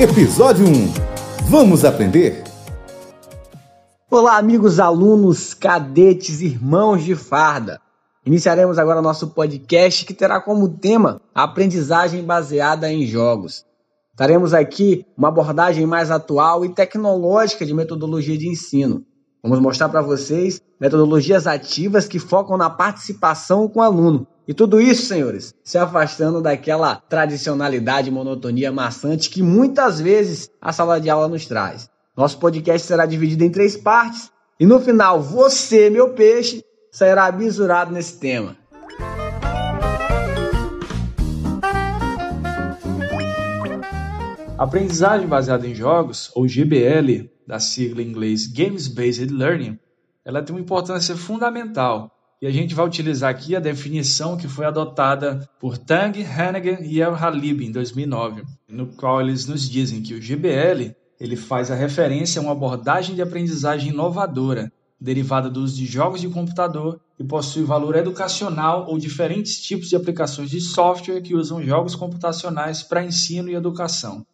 Episódio 1 Vamos aprender? Olá, amigos alunos, cadetes, irmãos de farda. Iniciaremos agora nosso podcast que terá como tema aprendizagem baseada em jogos. Taremos aqui uma abordagem mais atual e tecnológica de metodologia de ensino. Vamos mostrar para vocês metodologias ativas que focam na participação com o aluno. E tudo isso, senhores, se afastando daquela tradicionalidade monotonia maçante que muitas vezes a sala de aula nos traz. Nosso podcast será dividido em três partes e no final, você, meu peixe, sairá abisurado nesse tema. Aprendizagem baseada em jogos, ou GBL, da sigla em inglês Games Based Learning, ela tem uma importância fundamental e a gente vai utilizar aqui a definição que foi adotada por Tang, Hannigan e El Halib em 2009, no qual eles nos dizem que o GBL ele faz a referência a uma abordagem de aprendizagem inovadora, derivada do uso de jogos de computador e possui valor educacional ou diferentes tipos de aplicações de software que usam jogos computacionais para ensino e educação.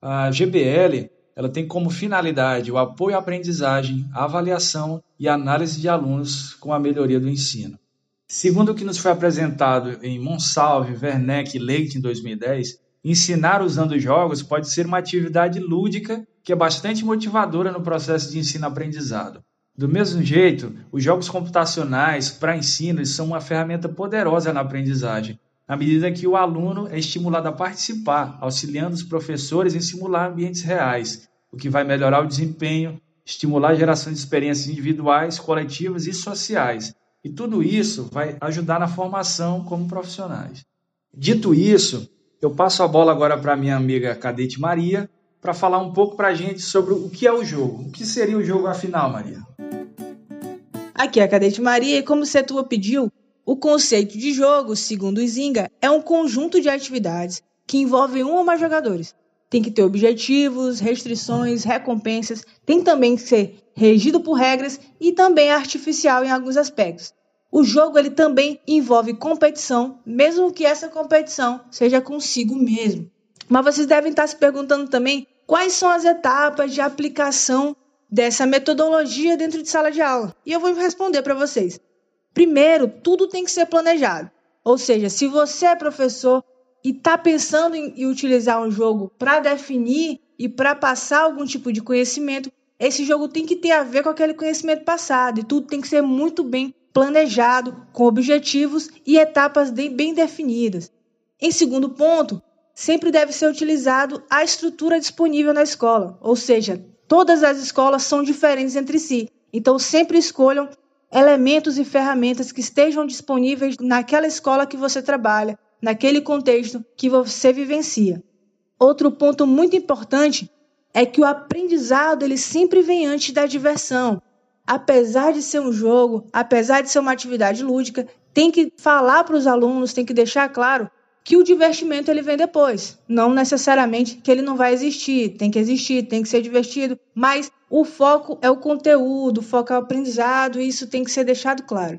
A GBL ela tem como finalidade o apoio à aprendizagem, a avaliação e análise de alunos com a melhoria do ensino. Segundo o que nos foi apresentado em Monsalve, Werneck e Leite em 2010, Ensinar usando jogos pode ser uma atividade lúdica que é bastante motivadora no processo de ensino-aprendizado. Do mesmo jeito, os jogos computacionais para ensino são uma ferramenta poderosa na aprendizagem, na medida que o aluno é estimulado a participar, auxiliando os professores em simular ambientes reais, o que vai melhorar o desempenho, estimular a geração de experiências individuais, coletivas e sociais. E tudo isso vai ajudar na formação como profissionais. Dito isso, eu passo a bola agora para minha amiga Cadete Maria para falar um pouco para a gente sobre o que é o jogo. O que seria o jogo afinal, Maria? Aqui é a Cadete Maria e como Setua pediu, o conceito de jogo, segundo o Zinga, é um conjunto de atividades que envolvem um ou mais jogadores. Tem que ter objetivos, restrições, recompensas, tem também que ser regido por regras e também artificial em alguns aspectos. O jogo ele também envolve competição, mesmo que essa competição seja consigo mesmo. Mas vocês devem estar se perguntando também quais são as etapas de aplicação dessa metodologia dentro de sala de aula. E eu vou responder para vocês. Primeiro, tudo tem que ser planejado. Ou seja, se você é professor e está pensando em utilizar um jogo para definir e para passar algum tipo de conhecimento, esse jogo tem que ter a ver com aquele conhecimento passado e tudo tem que ser muito bem planejado, com objetivos e etapas bem definidas. Em segundo ponto, sempre deve ser utilizado a estrutura disponível na escola, ou seja, todas as escolas são diferentes entre si, então sempre escolham elementos e ferramentas que estejam disponíveis naquela escola que você trabalha, naquele contexto que você vivencia. Outro ponto muito importante é que o aprendizado ele sempre vem antes da diversão apesar de ser um jogo, apesar de ser uma atividade lúdica, tem que falar para os alunos, tem que deixar claro que o divertimento ele vem depois. Não necessariamente que ele não vai existir, tem que existir, tem que ser divertido, mas o foco é o conteúdo, o foco é o aprendizado, e isso tem que ser deixado claro.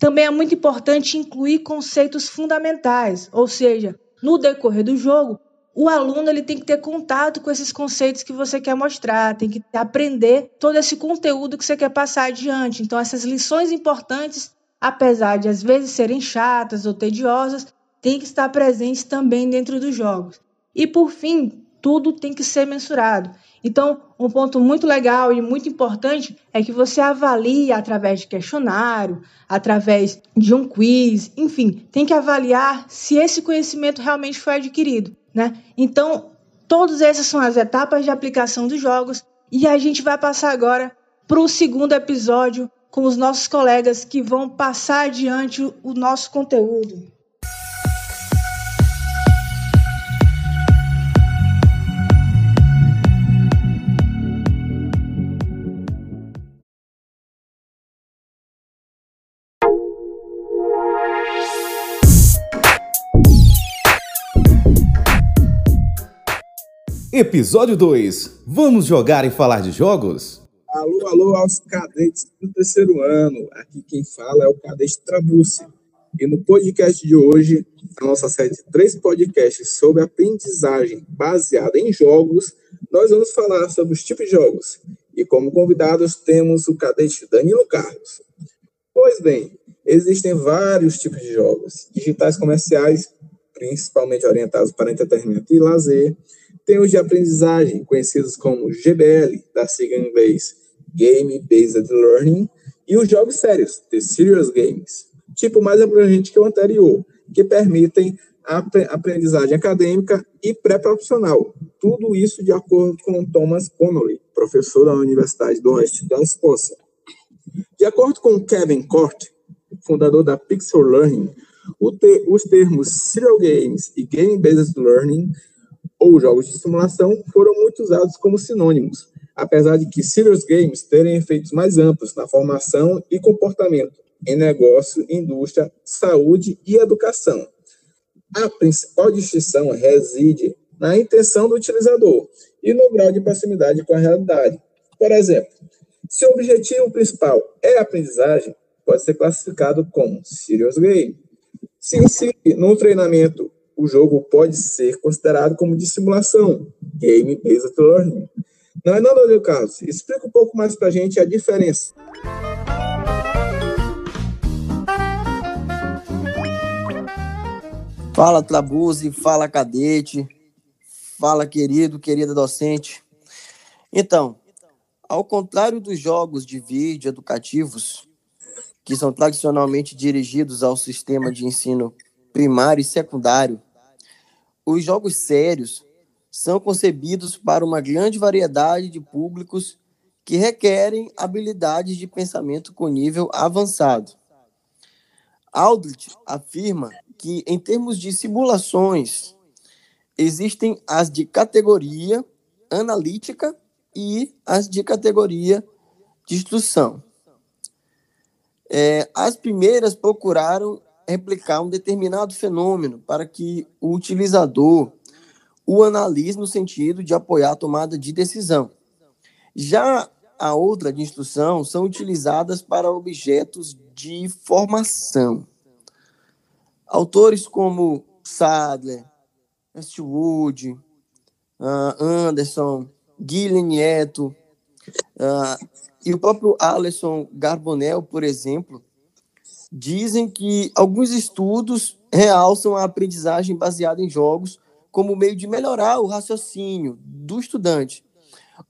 Também é muito importante incluir conceitos fundamentais, ou seja, no decorrer do jogo, o aluno ele tem que ter contato com esses conceitos que você quer mostrar, tem que aprender todo esse conteúdo que você quer passar adiante. Então, essas lições importantes, apesar de às vezes serem chatas ou tediosas, tem que estar presentes também dentro dos jogos. E por fim, tudo tem que ser mensurado. Então, um ponto muito legal e muito importante é que você avalie através de questionário, através de um quiz, enfim, tem que avaliar se esse conhecimento realmente foi adquirido. Né? Então, todas essas são as etapas de aplicação dos jogos e a gente vai passar agora para o segundo episódio com os nossos colegas que vão passar adiante o nosso conteúdo. Episódio 2 Vamos jogar e falar de jogos? Alô, alô aos cadetes do terceiro ano. Aqui quem fala é o cadete Trabucci. E no podcast de hoje, a nossa série de três podcasts sobre aprendizagem baseada em jogos, nós vamos falar sobre os tipos de jogos. E como convidados temos o cadete Danilo Carlos. Pois bem, existem vários tipos de jogos, digitais comerciais, principalmente orientados para entretenimento e lazer. Tem os de aprendizagem, conhecidos como GBL, da sigla em inglês Game Based Learning, e os jogos sérios, The Serious Games tipo mais abrangente que o anterior, que permitem aprendizagem acadêmica e pré-profissional. Tudo isso de acordo com Thomas Connolly, professor da Universidade do Oeste da Escócia. De acordo com Kevin Cort, fundador da Pixel Learning, te os termos serial games e game-based learning, ou jogos de simulação, foram muito usados como sinônimos, apesar de que serious games terem efeitos mais amplos na formação e comportamento, em negócio, indústria, saúde e educação. A principal distinção reside na intenção do utilizador e no grau de proximidade com a realidade. Por exemplo, se o objetivo principal é a aprendizagem, pode ser classificado como serious game. Se si, no treinamento, o jogo pode ser considerado como de simulação, game-based learning. Não é não, Carlos? Explica um pouco mais para a gente a diferença. Fala Trabuzzi, fala cadete, fala querido, querida docente. Então, ao contrário dos jogos de vídeo educativos, que são tradicionalmente dirigidos ao sistema de ensino primário e secundário, os jogos sérios são concebidos para uma grande variedade de públicos que requerem habilidades de pensamento com nível avançado. Aldrich afirma que, em termos de simulações, existem as de categoria analítica e as de categoria de instrução. É, as primeiras procuraram replicar um determinado fenômeno para que o utilizador o analise no sentido de apoiar a tomada de decisão. Já a outra de instrução são utilizadas para objetos de formação. Autores como Sadler, Westwood, uh, Anderson, Guilherme Nieto uh, e o próprio Alisson Garbonel, por exemplo, dizem que alguns estudos realçam a aprendizagem baseada em jogos como meio de melhorar o raciocínio do estudante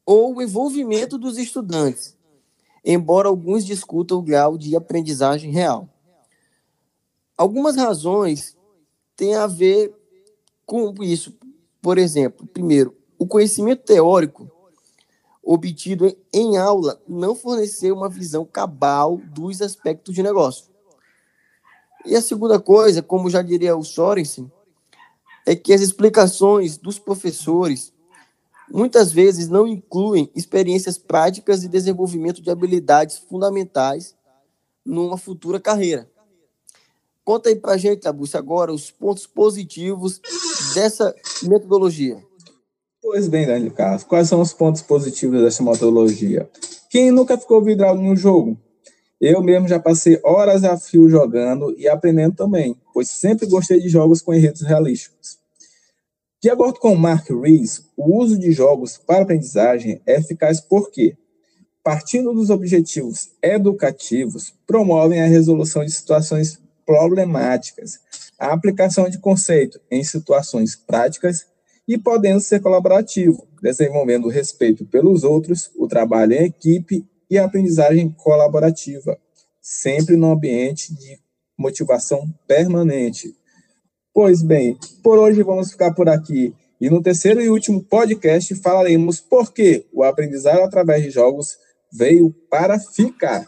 ou o envolvimento dos estudantes, embora alguns discutam o grau de aprendizagem real. Algumas razões têm a ver com isso. Por exemplo, primeiro, o conhecimento teórico obtido em aula não forneceu uma visão cabal dos aspectos de negócio. E a segunda coisa, como já diria o Sorensen, é que as explicações dos professores muitas vezes não incluem experiências práticas e desenvolvimento de habilidades fundamentais numa futura carreira. Conta aí pra gente, Tabucci, agora os pontos positivos dessa metodologia. Pois bem, Daniel Carlos, quais são os pontos positivos dessa metodologia? Quem nunca ficou vidrado no jogo? Eu mesmo já passei horas a fio jogando e aprendendo também, pois sempre gostei de jogos com enredos realísticos. De acordo com Mark Rees, o uso de jogos para aprendizagem é eficaz porque, partindo dos objetivos educativos, promovem a resolução de situações problemáticas, a aplicação de conceito em situações práticas e podendo ser colaborativo, desenvolvendo o respeito pelos outros, o trabalho em equipe e a aprendizagem colaborativa, sempre no ambiente de motivação permanente. Pois bem, por hoje vamos ficar por aqui. E no terceiro e último podcast falaremos por que o aprendizado através de jogos veio para ficar.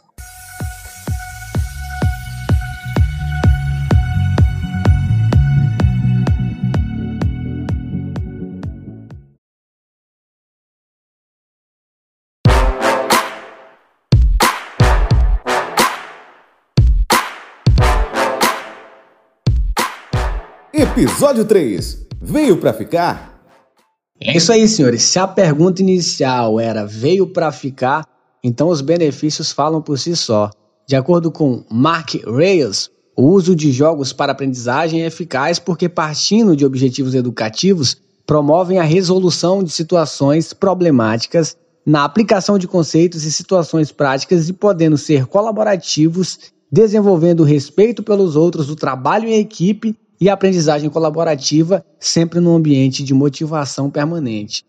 Episódio 3 Veio para ficar? É isso aí, senhores. Se a pergunta inicial era veio para ficar, então os benefícios falam por si só. De acordo com Mark Reyes, O uso de jogos para aprendizagem é eficaz porque, partindo de objetivos educativos, promovem a resolução de situações problemáticas na aplicação de conceitos e situações práticas e podendo ser colaborativos, desenvolvendo respeito pelos outros, o trabalho em equipe e a aprendizagem colaborativa, sempre num ambiente de motivação permanente.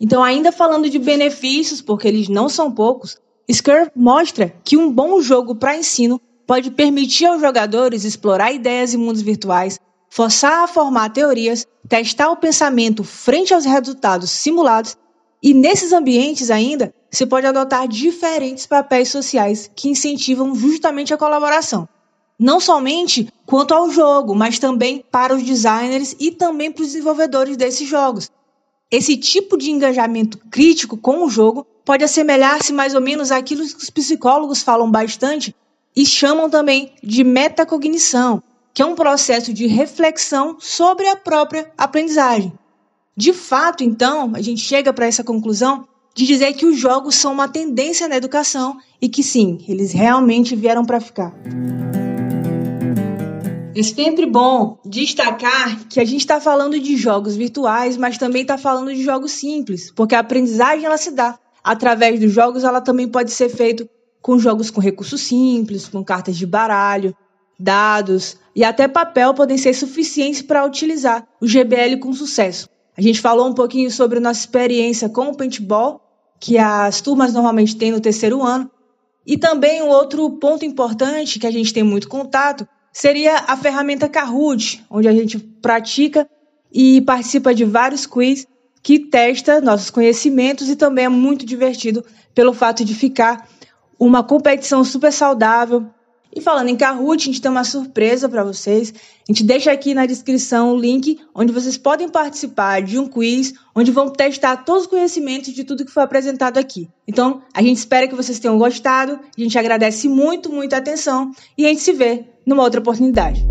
Então, ainda falando de benefícios, porque eles não são poucos, Scur mostra que um bom jogo para ensino pode permitir aos jogadores explorar ideias e mundos virtuais, forçar a formar teorias, testar o pensamento frente aos resultados simulados e nesses ambientes ainda se pode adotar diferentes papéis sociais que incentivam justamente a colaboração. Não somente quanto ao jogo, mas também para os designers e também para os desenvolvedores desses jogos. Esse tipo de engajamento crítico com o jogo pode assemelhar-se mais ou menos àquilo que os psicólogos falam bastante e chamam também de metacognição, que é um processo de reflexão sobre a própria aprendizagem. De fato, então, a gente chega para essa conclusão de dizer que os jogos são uma tendência na educação e que sim, eles realmente vieram para ficar. É sempre bom destacar que a gente está falando de jogos virtuais, mas também está falando de jogos simples, porque a aprendizagem ela se dá através dos jogos, ela também pode ser feita com jogos com recursos simples, com cartas de baralho, dados e até papel podem ser suficientes para utilizar o GBL com sucesso. A gente falou um pouquinho sobre nossa experiência com o paintball, que as turmas normalmente têm no terceiro ano. E também um outro ponto importante que a gente tem muito contato seria a ferramenta Kahoot, onde a gente pratica e participa de vários quiz que testa nossos conhecimentos e também é muito divertido pelo fato de ficar uma competição super saudável, e falando em Kahoot, a gente tem uma surpresa para vocês. A gente deixa aqui na descrição o link onde vocês podem participar de um quiz, onde vão testar todos os conhecimentos de tudo que foi apresentado aqui. Então, a gente espera que vocês tenham gostado, a gente agradece muito, muito a atenção e a gente se vê numa outra oportunidade.